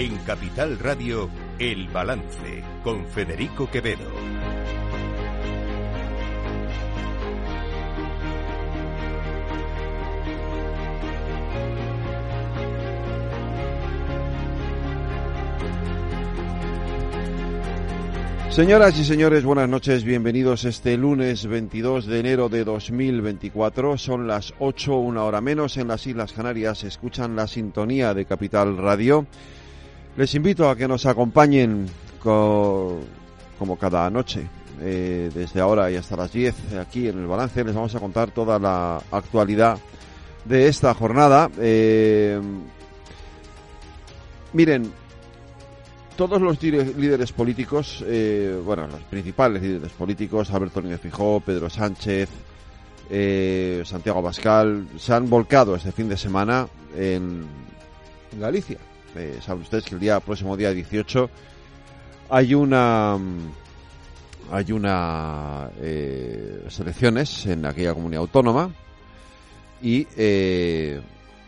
En Capital Radio, El Balance, con Federico Quevedo. Señoras y señores, buenas noches, bienvenidos este lunes 22 de enero de 2024. Son las 8, una hora menos en las Islas Canarias. Escuchan la sintonía de Capital Radio. Les invito a que nos acompañen como cada noche, eh, desde ahora y hasta las 10 aquí en el balance. Les vamos a contar toda la actualidad de esta jornada. Eh, miren, todos los líderes políticos, eh, bueno, los principales líderes políticos, Alberto Núñez Fijó, Pedro Sánchez, eh, Santiago Pascal, se han volcado este fin de semana en, Galicia. Eh, saben ustedes que el día próximo día 18 hay una hay una eh, elecciones en aquella comunidad autónoma y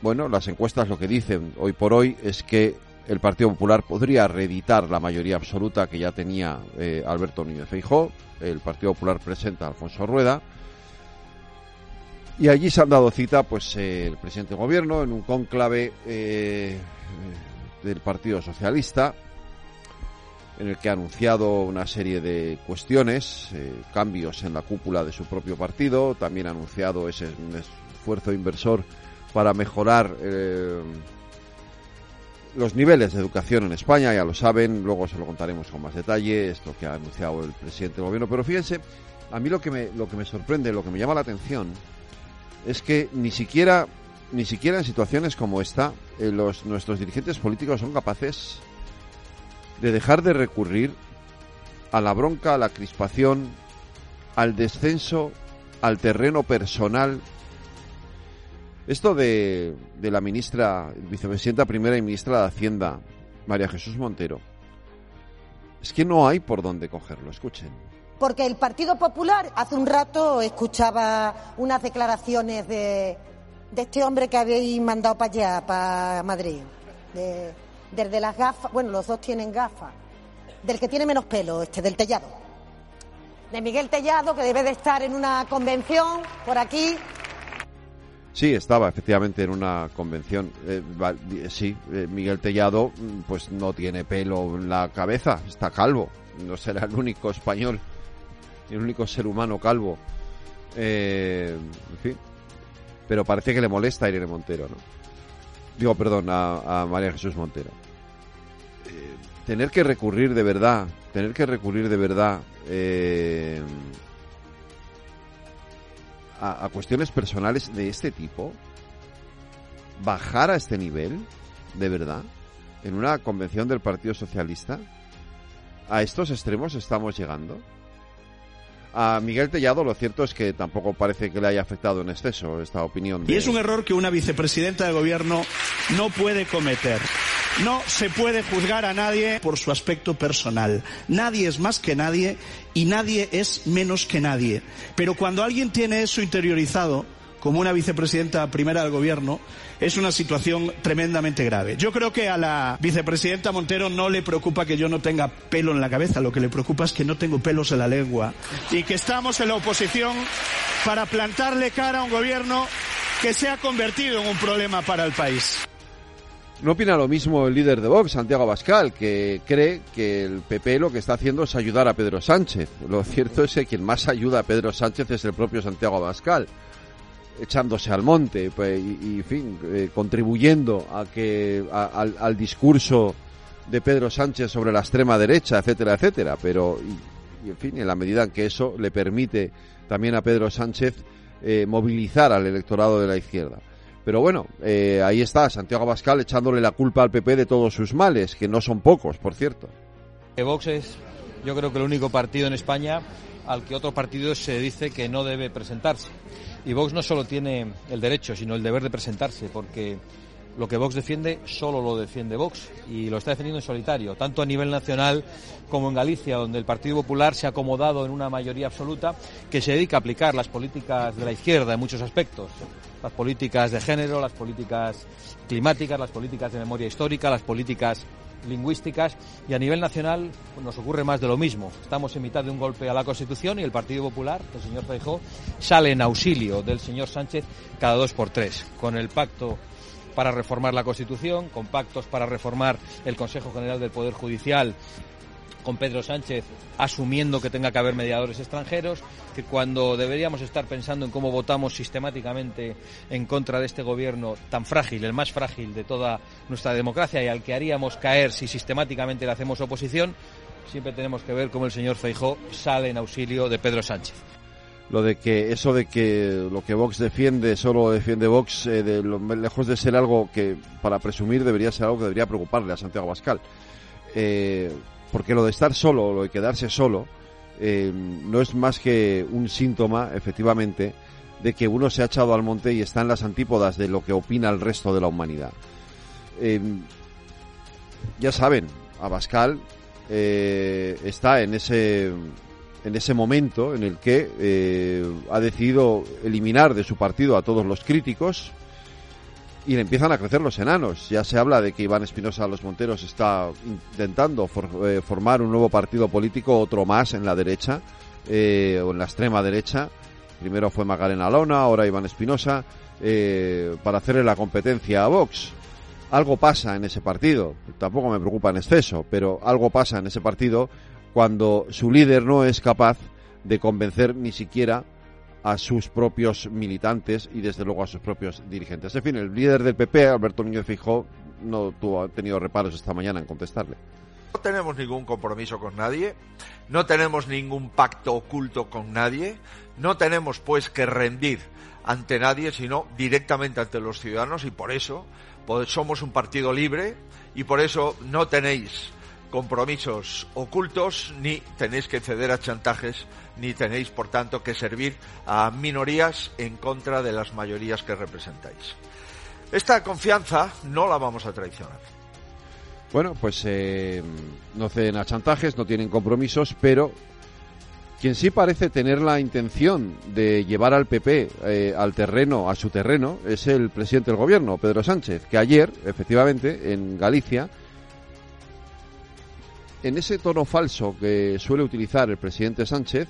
bueno las encuestas lo que dicen hoy por hoy es que el Partido Popular podría reeditar la mayoría absoluta que ya tenía eh, Alberto Núñez Feijó. El Partido Popular presenta a Alfonso Rueda. Y allí se han dado cita pues eh, el presidente del gobierno en un cónclave eh, del Partido Socialista en el que ha anunciado una serie de cuestiones, cambios en la cúpula de su propio partido, también ha anunciado ese esfuerzo inversor para mejorar los niveles de educación en España, ya lo saben, luego se lo contaremos con más detalle, esto que ha anunciado el presidente del gobierno, pero fíjense, a mí lo que me, lo que me sorprende, lo que me llama la atención, es que ni siquiera, ni siquiera en situaciones como esta, eh, los, nuestros dirigentes políticos son capaces de dejar de recurrir a la bronca, a la crispación, al descenso, al terreno personal esto de, la ministra, vicepresidenta primera y ministra de Hacienda, María Jesús Montero, es que no hay por dónde cogerlo, escuchen. Porque el Partido Popular, hace un rato escuchaba unas declaraciones de, este hombre que habéis mandado para allá, para Madrid, desde las gafas, bueno, los dos tienen gafas, del que tiene menos pelo, este, del Tellado. De Miguel Tellado, que debe de estar en una convención por aquí, Sí, estaba efectivamente en una convención. Eh, sí, eh, Miguel Tellado mm, pues no tiene pelo en la cabeza, está calvo. No será el único español, el único ser humano calvo. Eh, en fin. Pero parece que le molesta a Irene Montero, ¿no? Digo, perdón, a, María Jesús Montero. tener que recurrir de verdad, tener que recurrir de verdad a, cuestiones personales de este tipo, bajar a este nivel, de verdad, en una convención del Partido Socialista, a estos extremos estamos llegando. A Miguel Tellado lo cierto es que tampoco parece que le haya afectado en exceso esta opinión. Y es un error que una vicepresidenta de gobierno no puede cometer. No se puede juzgar a nadie por su aspecto personal. Nadie es más que nadie y nadie es menos que nadie. Pero cuando alguien tiene eso interiorizado, como una vicepresidenta primera del gobierno, es una situación tremendamente grave. Yo creo que a la vicepresidenta Montero no le preocupa que yo no tenga pelo en la cabeza, lo que le preocupa es que no tengo pelos en la lengua y que estamos en la oposición para plantarle cara a un gobierno que se ha convertido en un problema para el país. No opina lo mismo el líder de Vox, Santiago Bascal, que cree que el PP lo que está haciendo es ayudar a Pedro Sánchez. Lo cierto es que quien más ayuda a Pedro Sánchez es el propio Santiago Bascal, echándose al monte pues, y, en fin, eh, contribuyendo a que al, discurso de Pedro Sánchez sobre la extrema derecha, etcétera, etcétera. Pero, y, en fin, en la medida en que eso le permite también a Pedro Sánchez eh, movilizar al electorado de la izquierda. Pero bueno, eh, ahí está Santiago Bascal echándole la culpa al PP de todos sus males, que no son pocos, por cierto. Vox es, yo creo que el único partido en España al que otro partido se dice que no debe presentarse. Y Vox no solo tiene el derecho, sino el deber de presentarse, porque lo que Vox defiende solo lo defiende Vox y lo está defendiendo en solitario, tanto a nivel nacional como en Galicia, donde el Partido Popular se ha acomodado en una mayoría absoluta que se dedica a aplicar las políticas de la izquierda en muchos aspectos, las políticas de género, las políticas climáticas, las políticas de memoria histórica, las políticas lingüísticas y a nivel nacional nos ocurre más de lo mismo. Estamos en mitad de un golpe a la Constitución y el Partido Popular, el señor Feijó, sale en auxilio del señor Sánchez cada dos por tres, con el pacto para reformar la Constitución, con pactos para reformar el Consejo General del Poder Judicial con Pedro Sánchez asumiendo que tenga que haber mediadores extranjeros, que cuando deberíamos estar pensando en cómo votamos sistemáticamente en contra de este gobierno tan frágil, el más frágil de toda nuestra democracia y al que haríamos caer si sistemáticamente le hacemos oposición, siempre tenemos que ver cómo el señor Feijó sale en auxilio de Pedro Sánchez. Lo de que eso de que lo que Vox defiende solo defiende Vox eh, lejos de ser algo que para presumir debería ser algo que debería preocuparle a Santiago Bascal eh, porque lo de estar solo, lo de quedarse solo, eh, no es más que un síntoma, efectivamente, de que uno se ha echado al monte y está en las antípodas de lo que opina el resto de la humanidad. Eh, ya saben, Abascal eh, está en ese en ese momento en el que ha decidido eliminar de su partido a todos los críticos, y empiezan a crecer los enanos. Ya se habla de que Iván Espinosa Los Monteros está intentando eh, formar un nuevo partido político, otro más en la derecha eh, o en la extrema derecha. Primero fue Magalena Lona, ahora Iván Espinosa, eh, para hacerle la competencia a Vox. Algo pasa en ese partido, tampoco me preocupa en exceso, pero algo pasa en ese partido cuando su líder no es capaz de convencer ni siquiera a sus propios militantes y desde luego a sus propios dirigentes. En fin, el líder del PP, Alberto Núñez Fijó, no tuvo, ha tenido reparos esta mañana en contestarle. No tenemos ningún compromiso con nadie, no tenemos ningún pacto oculto con nadie, no tenemos pues que rendir ante nadie, sino directamente ante los ciudadanos y por eso somos un partido libre y por eso no tenéis compromisos ocultos ni tenéis que ceder a chantajes ni tenéis, por tanto, que servir a minorías en contra de las mayorías que representáis. Esta confianza no la vamos a traicionar. Bueno, pues eh, no ceden a chantajes, no tienen compromisos, pero quien sí parece tener la intención de llevar al PP eh, al terreno, a su terreno, es el presidente del gobierno, Pedro Sánchez, que ayer, efectivamente, en Galicia, en ese tono falso que suele utilizar el presidente Sánchez,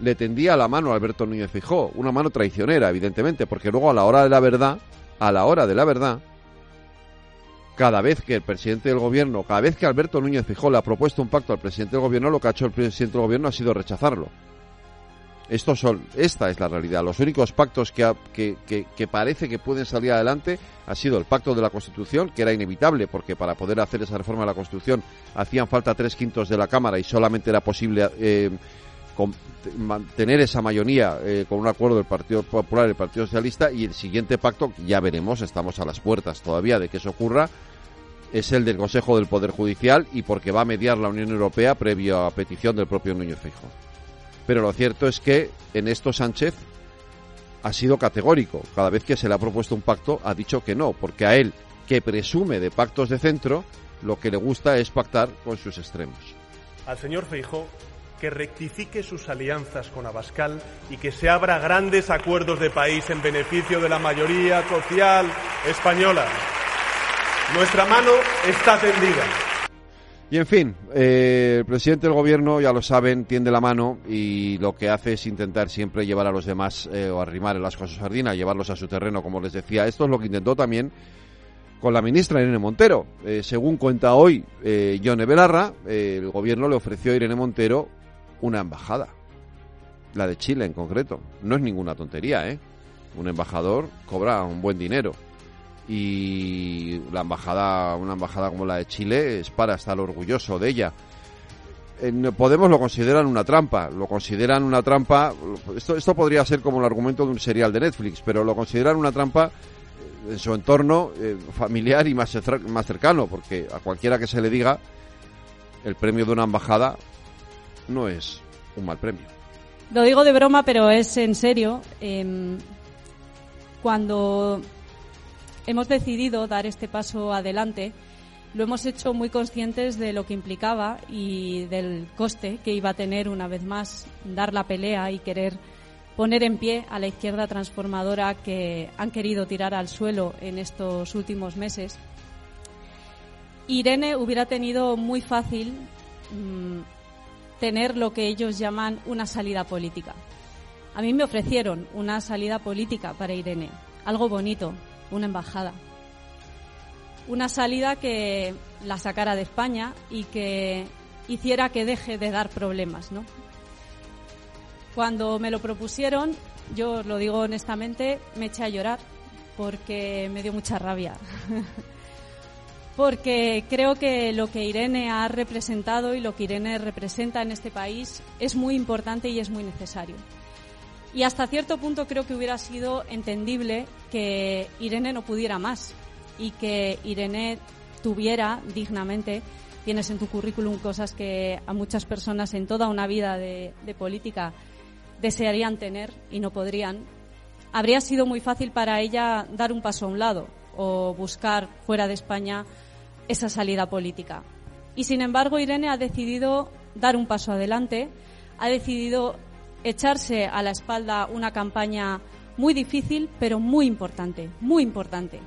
le tendía la mano a Alberto Núñez Fijó, una mano traicionera, evidentemente, porque luego a la hora de la verdad, a la hora de la verdad, cada vez que el presidente del gobierno, cada vez que Alberto Núñez Fijó le ha propuesto un pacto al presidente del gobierno, lo que ha hecho el presidente del gobierno ha sido rechazarlo. Estos son, esta es la realidad. Los únicos pactos que, que, que, parece que pueden salir adelante ha sido el pacto de la Constitución, que era inevitable, porque para poder hacer esa reforma de la Constitución hacían falta tres quintos de la Cámara y solamente era posible eh, mantener esa mayoría eh, con un acuerdo del Partido Popular y el Partido Socialista y el siguiente pacto, ya veremos, estamos a las puertas todavía de que eso ocurra, es el del Consejo del Poder Judicial y porque va a mediar la Unión Europea previo a petición del propio Núñez Feijóo. Pero lo cierto es que en esto Sánchez ha sido categórico. Cada vez que se le ha propuesto un pacto ha dicho que no, porque a él, que presume de pactos de centro, lo que le gusta es pactar con sus extremos. Al señor Feijó que rectifique sus alianzas con Abascal y que se abra grandes acuerdos de país en beneficio de la mayoría social española. Nuestra mano está tendida. Y en fin, eh, el presidente del gobierno, ya lo saben, tiende la mano y lo que hace es intentar siempre llevar a los demás eh, o arrimar el asco a su sardina, llevarlos a su terreno, como les decía. Esto es lo que intentó también con la ministra Irene Montero. Eh, según cuenta hoy eh, Yone Belarra, el gobierno le ofreció a Irene Montero una embajada. La de Chile en concreto. No es ninguna tontería, ¿eh? Un embajador cobra un buen dinero. Y la embajada, una embajada como la de Chile es para estar orgulloso de ella. Podemos lo consideran una trampa, lo consideran una trampa, esto, esto podría ser como el argumento de un serial de Netflix, pero lo consideran una trampa en su entorno eh, familiar y más, más cercano, porque a cualquiera que se le diga el premio de una embajada no es un mal premio. Lo digo de broma, pero es en serio. Em, cuando hemos decidido dar este paso adelante, lo hemos hecho muy conscientes de lo que implicaba y del coste que iba a tener una vez más dar la pelea y querer poner en pie a la izquierda transformadora que han querido tirar al suelo en estos últimos meses. Irene hubiera tenido muy fácil mm, tener lo que ellos llaman una salida política. A mí me ofrecieron una salida política para Irene, algo bonito, una embajada. Una salida que la sacara de España y que hiciera que deje de dar problemas, ¿no? Cuando me lo propusieron, yo lo digo honestamente, me eché a llorar porque me dio mucha rabia. porque creo que lo que Irene ha representado y lo que Irene representa en este país es muy importante y es muy necesario. Y hasta cierto punto creo que hubiera sido entendible que Irene no pudiera más y que Irene tuviera dignamente, tienes en tu currículum cosas que a muchas personas en toda una vida de, política desearían tener y no podrían, habría sido muy fácil para ella dar un paso a un lado o buscar fuera de España esa salida política. Y sin embargo, Irene ha decidido dar un paso adelante, ha decidido echarse a la espalda una campaña muy difícil, pero muy importante, muy importante